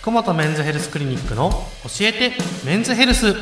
福本メンズヘルスクリニックの教えてメンズヘルス。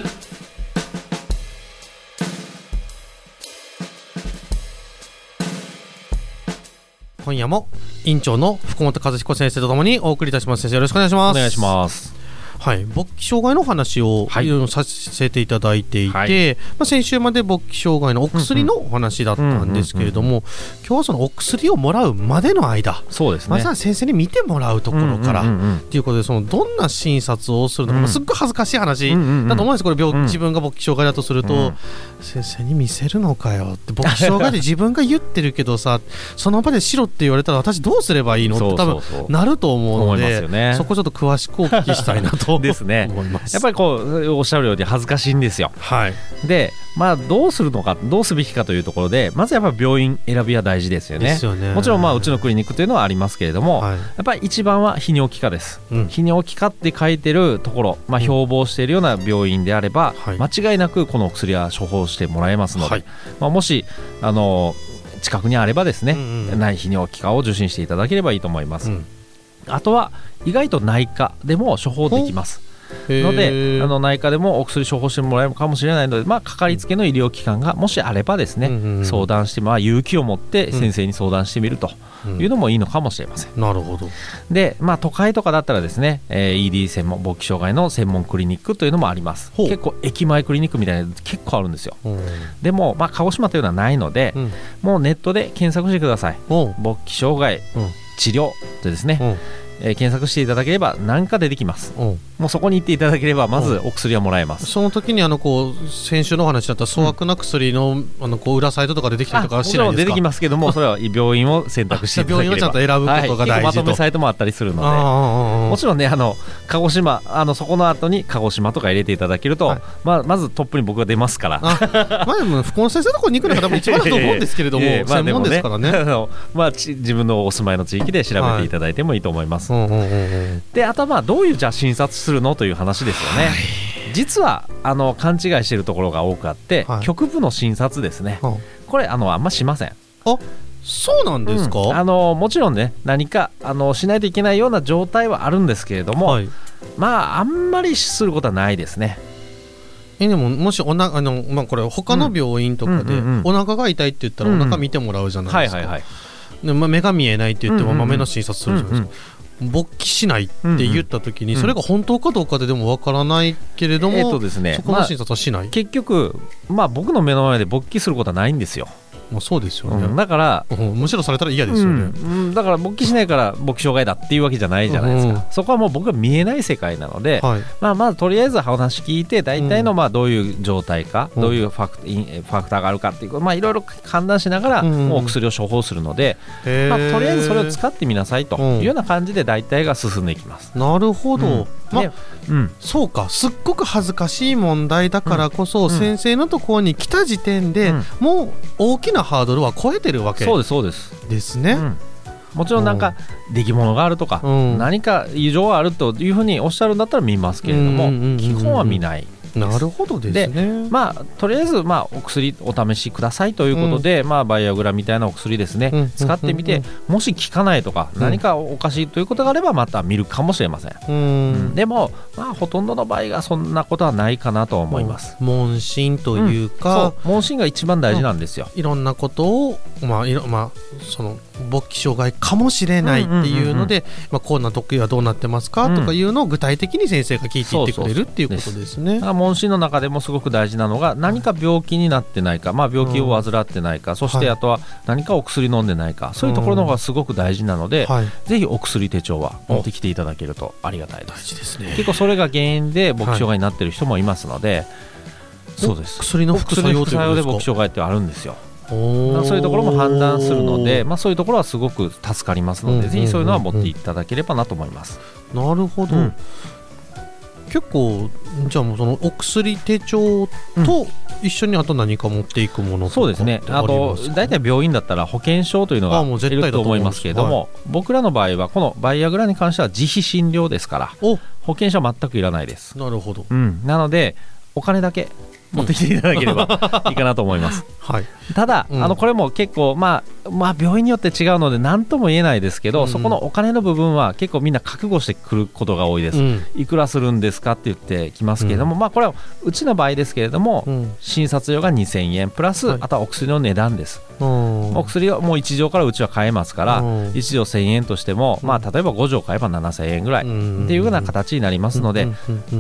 今夜も院長の福本和彦先生とともにお送りいたします。先生よろしくお願いします。お願いします。はい、勃起障害の話をはい。いろいろさせていただいていて、はい。まあ、先週まで勃起障害のお薬のお話だったんですけれども、今日はそのお薬をもらうまでの間、そうですね。まずは先生に見てもらうところから、うんうんうん。うんっていうことでそのどんな診察をするのか、うん。まあすっごい恥ずかしい話だと思うんです。これ病、うん。自分が勃起障害だとすると、うん。先生に見せるのかよって勃起障害で自分が言ってるけどさ その場でしろって言われたら私どうすればいいのって多分なると思うのでそこちょっと詳しくお聞きしたいなとですね。やっぱりこうおっしゃるように恥ずかしいんですよ。はい。でまあどうするのかどうすべきかというところでまずやっぱり病院選びは大事ですよね。ですよね。もちろんまあうちのクリニックというのはありますけれども、はい。やっぱり一番は泌尿器科です、うん。泌尿器科って書いてるところ、まあ、うん。標榜しているような病院であれば、はい。間違いなくこのお薬は処方してもらえますので、はい。まあ、もしあの近くにあればですね、うんうん内泌尿器科を受診していただければいいと思います、うんあとは意外と内科でも処方できます。のであの内科でもお薬処方してもらえるかもしれないので、まあ、かかりつけの医療機関がもしあればですね、うんうんうん相談して、まあ、勇気を持って先生に相談してみるというのもいいのかもしれません。なるほど。で、まあ、都会とかだったらですね、えー ED 専門勃起障害の専門クリニックというのもあります。結構駅前クリニックみたいなの結構あるんですよ。うん。でも、まあ、鹿児島というのはないので、うん。もうネットで検索してください。勃起障害うん。治療でですね、うんえー検索していただければ何か出てきます。もうそこに行っていただければまずお薬はもらえます。その時にあのこう先週のお話だった粗悪な薬のあのこう裏サイトとか出てきたりとかはもしないですか？出てきますけどもそれは病院を選択していただければ。病院をちゃんと選ぶことが大事と。はい、まとめサイトもあったりするので。もちろんねあの鹿児島あのそこの後に鹿児島とか入れていただけると、はい。まあ、まずトップに僕が出ますから。あまあでも福本先生のところに行くのが多分一番だと思うんですけれども、ええまあ専門ですからね。まあ、ち自分のお住まいの地域で調べていただいてもいいと思います。うんうんうんうんであとはまあどういうじゃあ診察するのという話ですよね。実はあの勘違いしているところが多くあって、はい。局部の診察ですね。あこれあのあんましません。そうなんですか、うん。あのもちろんね何かあのしないといけないような状態はあるんですけれども、はい、まああんまりすることはないですね。えでももしおなあの、まあ、これ他の病院とかで、お腹が痛いって言ったらお腹見てもらうじゃないですか、目が見えないって言っても、うんうんうん。まあ、目の診察するじゃないですか、勃起しないって言った時に、うんうんそれが本当かどうかででもわからないけれども、えっとですねそこの診察はしない、結局、まあ、僕の目の前で勃起することはないんですよ、まあ、そうですよね、うん。だから、うん。むしろされたら嫌ですよね、うん。うんだから勃起しないから勃起障害だっていうわけじゃないじゃないですか、うん。そこはもう僕が見えない世界なので、はい。まあ、まずとりあえず話聞いて大体のまあどういう状態か、うん。どういうファクファクターがあるかっていうことまあいろいろ判断しながら、うん。もうお薬を処方するので、まあ、とりあえずそれを使ってみなさいとうんいうような感じで大体が進んでいきます。なるほど、うんまあでうん。そうかすっごく恥ずかしい問題だからこそ、ん。先生のところに来た時点で、うん。もう大きなハードルは超えてるわけそうですそうです。ですね。うん。もちろんなんか出来物があるとか、うん。何か異常があるというふうにおっしゃるんだったら見ますけれども、基本は見ない。なるほどですね。まあ、とりあえず、まあ、お薬お試しくださいということで、まあ、バイアグラみたいなお薬ですね、うん。うん使ってみて、もし効かないとか、うん。何かおかしいということがあればまた見るかもしれません、ううん。ん。でも、まあ、ほとんどの場合がそんなことはないかなと思います、問診というか、問診が一番大事なんですよ、いろんなことを、まあいろまあ、その勃起障害かもしれないっていうので、まあ、こんな得意はどうなってますか、うんとかいうのを具体的に先生が聞いていってくれるっていうことですね。だから問診の中でもすごく大事なのが何か病気になってないか、まあ、病気を患ってないか、そしてはいあとは何かお薬飲んでないかそういうところの方がすごく大事なので、はい、ぜひお薬手帳は持ってきていただけるとありがたいです大事ですね。結構それが原因で勃起障害になってる人もいますので、そうです。薬の副作用で勃起障害ってあるんですよ。そういうところも判断するので、まあ、そういうところはすごく助かりますので、うんうんうんうん。ぜひそういうのは持っていただければなと思います、なるほど、うん結構じゃあもうそのお薬手帳と一緒にあと何か持っていくものとかそうですね。あと大体病院だったら保険証というのがい対だと思います。ると思いますけれども、僕らの場合はこのバイアグラに関しては自費診療ですからお。保険証は全くいらないです、なるほど。うん、なのでお金だけ持ってきていただければ いいかなと思います。はい。ただ、うん。あのこれも結構、まあ、まあ病院によって違うので何とも言えないですけど、うん。そこのお金の部分は結構みんな覚悟してくることが多いです、うん。いくらするんですかって言ってきますけれども、まあこれはうちの場合ですけれども、うん。診察料が2000円プラス、はい。あとはお薬の値段です、うん。お薬をもう1錠からうちは買えますから、うん。1錠1000円としても、まあ例えば5錠買えば7000円ぐらい、うん。っていうような形になりますので、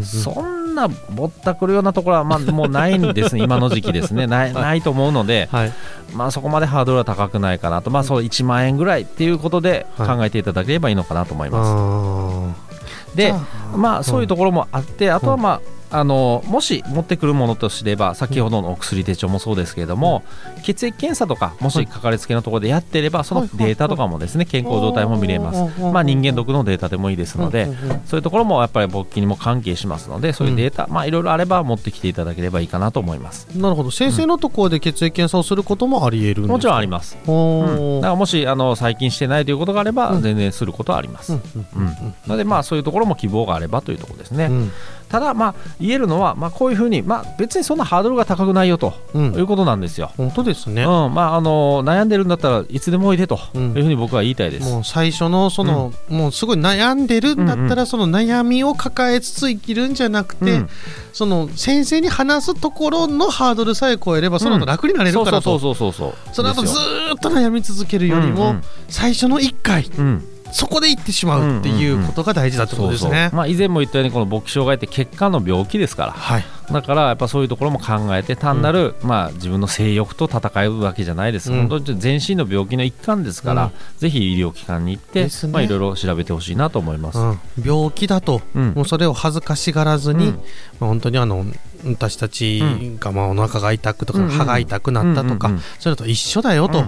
そんなぼったくるようなところは、まあ、もうないんですね、今の時期ですね、ないないと思うので、はい。まあ、そこまでハードルは高くないかなと、まあ、そう1万円ぐらいっていうことではい。考えていただければいいのかなと思います。あでじゃ、あまあ、そういうところもあって、あとは、まああのもし持ってくるものとすれば先ほどのお薬手帳もそうですけれども、血液検査とかもしかかりつけのところでやってればそのデータとかもですね健康状態も見れます、まあ、人間毒のデータでもいいですので、うんうんうんそういうところもやっぱり勃起にも関係しますのでそういうデータ、まあいろいろあれば持ってきていただければいいかなと思います。なるほど。先生のところで血液検査をすることもあり得るんですか？もちろんあります、おうん、ーだからもしあの最近してないということがあれば、うん全然することはあります、ううん。んのでまあそういうところも希望があればというところですね、うん。ただまあ言えるのは、まあ、こういうふうに、まあ、別にそんなハードルが高くないよとうん。いうことなんですよ、本当ですね、うん。まあ、あの悩んでるんだったらいつでもおいでとうん。いうふうに僕は言いたいです、もう最初のその、もうすごい悩んでるんだったら、うんその悩みを抱えつつ生きるんじゃなくて、うん。その先生に話すところのハードルさえ超えればその後楽になれるからと、そうそうそうそうその後ずっと悩み続けるよりも、うんうん最初の1回。うんそこで行ってしまうっていうことが大事だってことですね。まあ、以前も言ったようにこの勃起障害って血管の病気ですから。はい、だからやっぱそういうところも考えて単なる、まあ、自分の性欲と戦うわけじゃないです、うん。本当に全身の病気の一環ですから、うんぜひ医療機関に行って、ね。まあ、いろいろ調べてほしいなと思います。うん、病気だと、うん。もうそれを恥ずかしがらずに、うん。まあ、本当にあの私たちがまあお腹が痛くとか、うんうん歯が痛くなったとか、うんうんうんそれと一緒だよと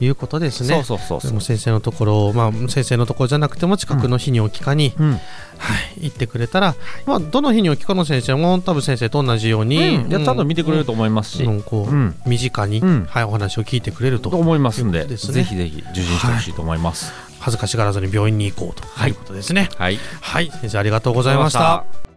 いうことですね。そうそうそう先生のところ、まあ、先生のところじゃなくても近くの泌尿器科に、うん。はい、行ってくれたら、まあ、どの泌尿器科の先生も多分先生と同じように、うん。いやちゃんと見てくれると思いますし、うん。こううん。身近に、うん。はい、お話を聞いてくれると。と思いますんでですね。ぜひぜひ受診してほしいと思います。恥ずかしがらずに病院に行こうとはいいうことですね。はい、はい、先生ありがとうございました。